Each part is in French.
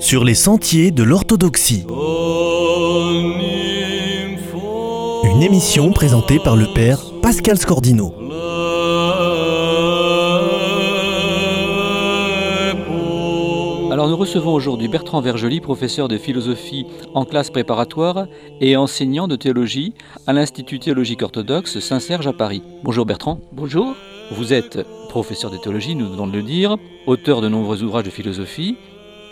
sur les sentiers de l'orthodoxie. Une émission présentée par le père Pascal Scordino. Alors nous recevons aujourd'hui Bertrand Vergely, professeur de philosophie en classe préparatoire et enseignant de théologie à l'Institut théologique orthodoxe Saint-Serge à Paris. Bonjour Bertrand. Bonjour. Vous êtes professeur de théologie, nous venons de le dire, auteur de nombreux ouvrages de philosophie.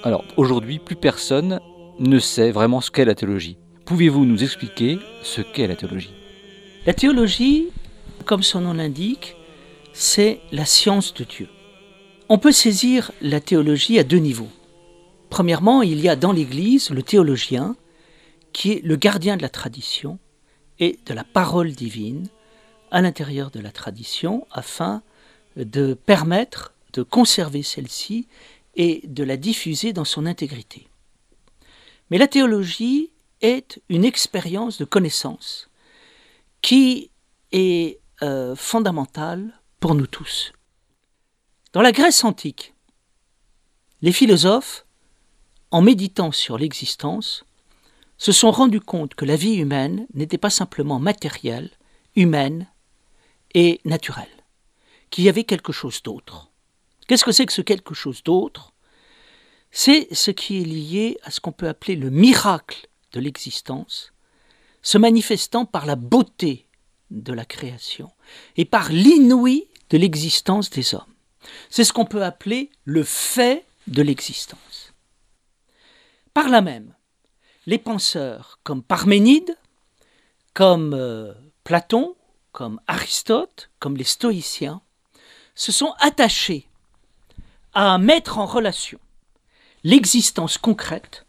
Alors aujourd'hui, plus personne ne sait vraiment ce qu'est la théologie. Pouvez-vous nous expliquer ce qu'est la théologie? La théologie, comme son nom l'indique, c'est la science de Dieu. On peut saisir la théologie à deux niveaux. Premièrement, il y a dans l'Église le théologien, qui est le gardien de la tradition et de la parole divine à l'intérieur de la tradition afin de permettre de conserver celle-ci et de la diffuser dans son intégrité. Mais la théologie est une expérience de connaissance qui est euh, fondamentale pour nous tous. Dans la Grèce antique, les philosophes, en méditant sur l'existence, se sont rendus compte que la vie humaine n'était pas simplement matérielle, humaine et naturelle, qu'il y avait quelque chose d'autre. Qu'est-ce que c'est que ce quelque chose d'autre? C'est ce qui est lié à ce qu'on peut appeler le miracle de l'existence, se manifestant par la beauté de la création et par l'inouï de l'existence des hommes. C'est ce qu'on peut appeler le fait de l'existence. Par là même, les penseurs comme Parménide, comme euh, Platon, comme Aristote, comme les stoïciens, se sont attachés à mettre en relation l'existence concrète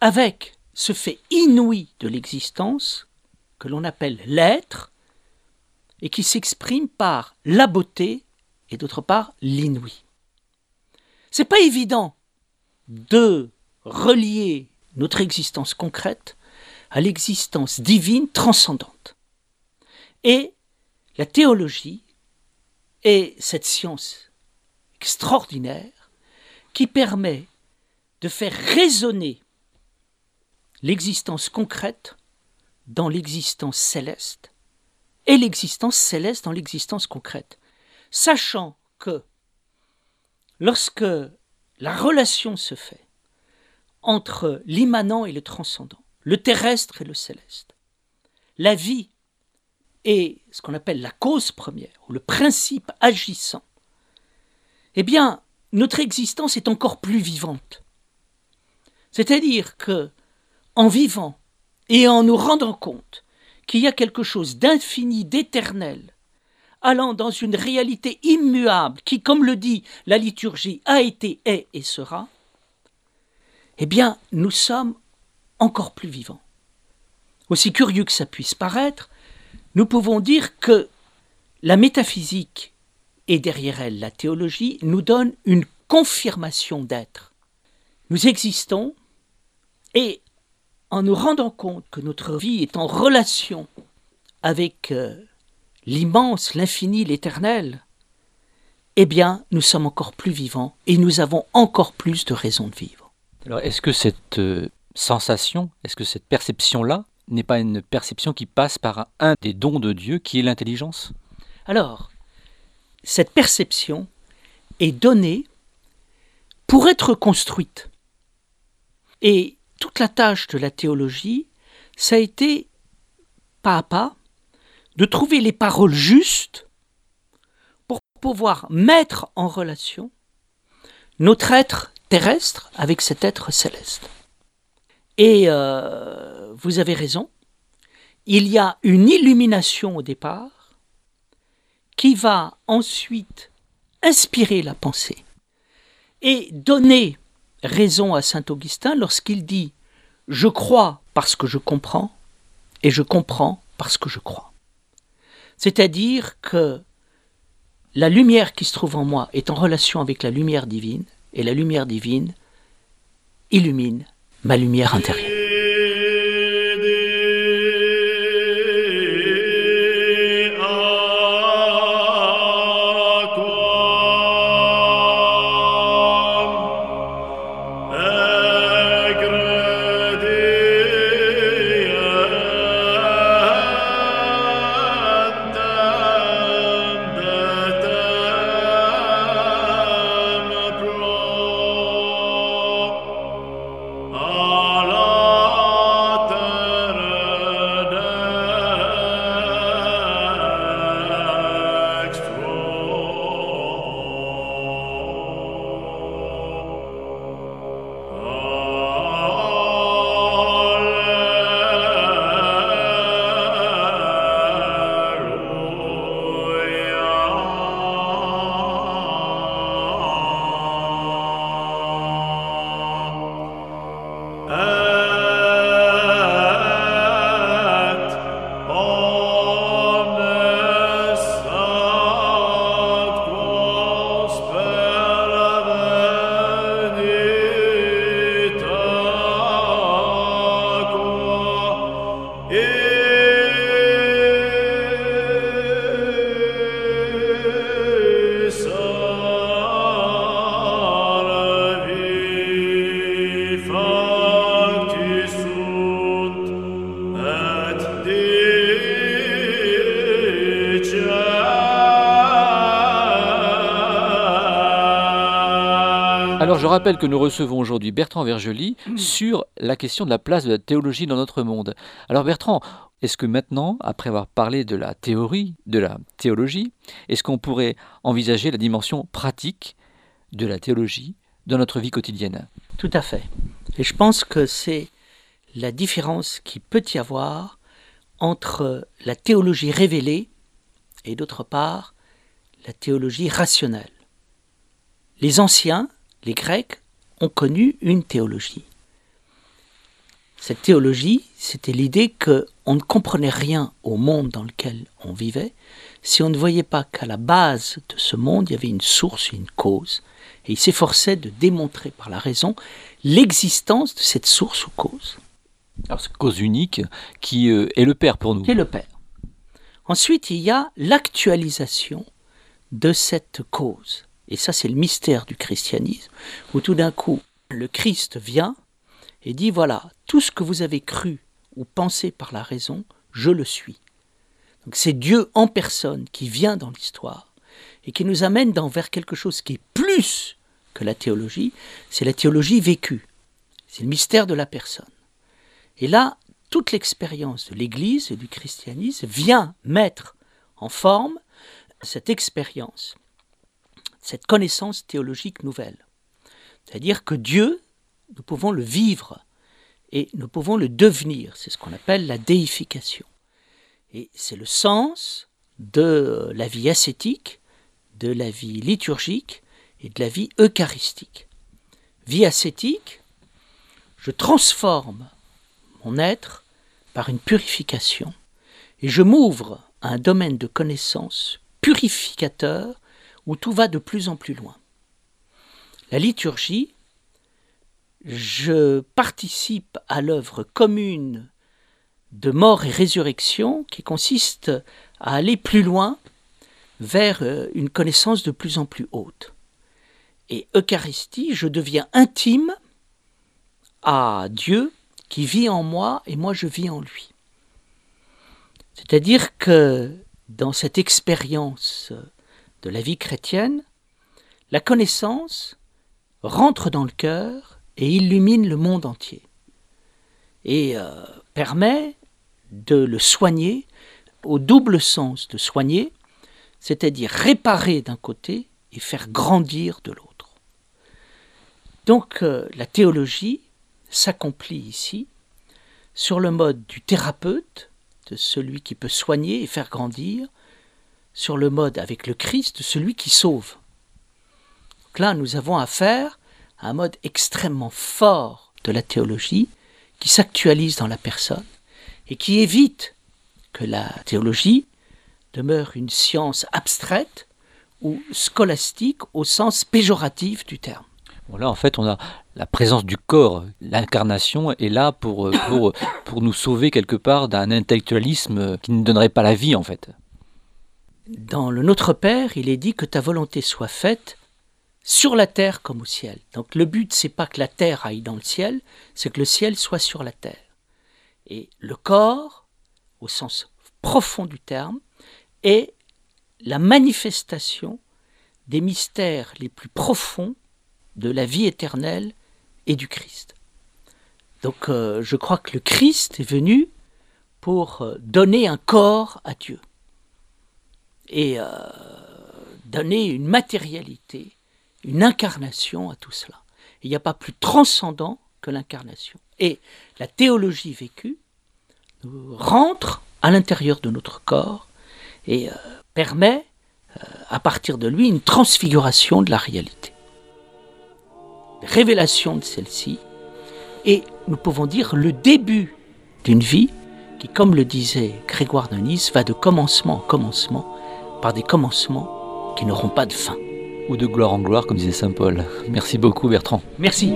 avec ce fait inouï de l'existence que l'on appelle l'être et qui s'exprime par la beauté et d'autre part l'inouï. C'est pas évident de relier notre existence concrète à l'existence divine transcendante. Et la théologie est cette science extraordinaire qui permet de faire résonner l'existence concrète dans l'existence céleste et l'existence céleste dans l'existence concrète. Sachant que lorsque la relation se fait entre l'immanent et le transcendant, le terrestre et le céleste, la vie est ce qu'on appelle la cause première, ou le principe agissant, eh bien, notre existence est encore plus vivante. C'est-à-dire que, en vivant et en nous rendant compte qu'il y a quelque chose d'infini, d'éternel, allant dans une réalité immuable qui, comme le dit la liturgie, a été, est et sera, eh bien, nous sommes encore plus vivants. Aussi curieux que ça puisse paraître, nous pouvons dire que la métaphysique et derrière elle la théologie nous donne une confirmation d'être. Nous existons et en nous rendant compte que notre vie est en relation avec euh, l'immense, l'infini, l'éternel, eh bien, nous sommes encore plus vivants et nous avons encore plus de raisons de vivre. Alors, est-ce que cette euh, sensation, est-ce que cette perception-là n'est pas une perception qui passe par un des dons de Dieu qui est l'intelligence? Alors, cette perception est donnée pour être construite. Et toute la tâche de la théologie, ça a été pas à pas de trouver les paroles justes pour pouvoir mettre en relation notre être terrestre avec cet être céleste. Et euh, vous avez raison, il y a une illumination au départ qui va ensuite inspirer la pensée et donner raison à Saint Augustin lorsqu'il dit ⁇ Je crois parce que je comprends et je comprends parce que je crois ⁇ c'est-à-dire que la lumière qui se trouve en moi est en relation avec la lumière divine, et la lumière divine illumine ma lumière intérieure. Rappelle que nous recevons aujourd'hui Bertrand Vergely sur la question de la place de la théologie dans notre monde. Alors Bertrand, est-ce que maintenant, après avoir parlé de la théorie, de la théologie, est-ce qu'on pourrait envisager la dimension pratique de la théologie dans notre vie quotidienne? Tout à fait. Et je pense que c'est la différence qui peut y avoir entre la théologie révélée et d'autre part la théologie rationnelle. Les anciens, les Grecs, ont connu une théologie. Cette théologie, c'était l'idée qu'on ne comprenait rien au monde dans lequel on vivait si on ne voyait pas qu'à la base de ce monde, il y avait une source, une cause. Et il s'efforçait de démontrer par la raison l'existence de cette source ou cause, Alors c'est cause unique qui euh, est le Père pour nous. qui est le Père. Ensuite, il y a l'actualisation de cette cause. Et ça, c'est le mystère du christianisme, où tout d'un coup, le Christ vient et dit, voilà, tout ce que vous avez cru ou pensé par la raison, je le suis. Donc c'est Dieu en personne qui vient dans l'histoire et qui nous amène dans, vers quelque chose qui est plus que la théologie, c'est la théologie vécue. C'est le mystère de la personne. Et là, toute l'expérience de l'Église et du christianisme vient mettre en forme cette expérience, cette connaissance théologique nouvelle. C'est-à-dire que Dieu, nous pouvons le vivre et nous pouvons le devenir. C'est ce qu'on appelle la déification. Et c'est le sens de la vie ascétique, de la vie liturgique et de la vie eucharistique. Vie ascétique, je transforme mon être par une purification et je m'ouvre à un domaine de connaissance purificateur où tout va de plus en plus loin. La liturgie, je participe à l'œuvre commune de mort et résurrection qui consiste à aller plus loin vers euh, une connaissance de plus en plus haute. Et Eucharistie, je deviens intime à Dieu qui vit en moi et moi je vis en lui. C'est-à-dire que dans cette expérience de la vie chrétienne, la connaissance rentre dans le cœur et illumine le monde entier et euh, permet de le soigner au double sens de soigner, c'est-à-dire réparer d'un côté et faire grandir de l'autre. Donc euh, la théologie s'accomplit ici sur le mode du thérapeute, de celui qui peut soigner et faire grandir, sur le mode avec le Christ, celui qui sauve. Donc là, nous avons affaire à un mode extrêmement fort de la théologie qui s'actualise dans la personne et qui évite que la théologie demeure une science abstraite ou scolastique au sens péjoratif du terme. Voilà, en fait, on a la présence du corps, l'incarnation est là pour, euh, pour, pour nous sauver quelque part d'un intellectualisme qui ne donnerait pas la vie, en fait. Dans le Notre Père, il est dit que ta volonté soit faite sur la terre comme au ciel. Donc le but, c'est pas que la terre aille dans le ciel, c'est que le ciel soit sur la terre. Et le corps, au sens profond du terme, est la manifestation des mystères les plus profonds de la vie éternelle et du Christ. Donc euh, je crois que le Christ est venu pour euh, donner un corps à Dieu et euh, donner une matérialité, une incarnation à tout cela. Il n'y a pas plus transcendant que l'incarnation. Et la théologie vécue rentre à l'intérieur de notre corps et euh, permet, euh, à partir de lui, une transfiguration de la réalité. Révélation de celle-ci, et nous pouvons dire le début d'une vie qui, comme le disait Grégoire de Nice, va de commencement en commencement par des commencements qui n'auront pas de fin. Ou de gloire en gloire, comme disait Saint Paul. Merci beaucoup, Bertrand. Merci.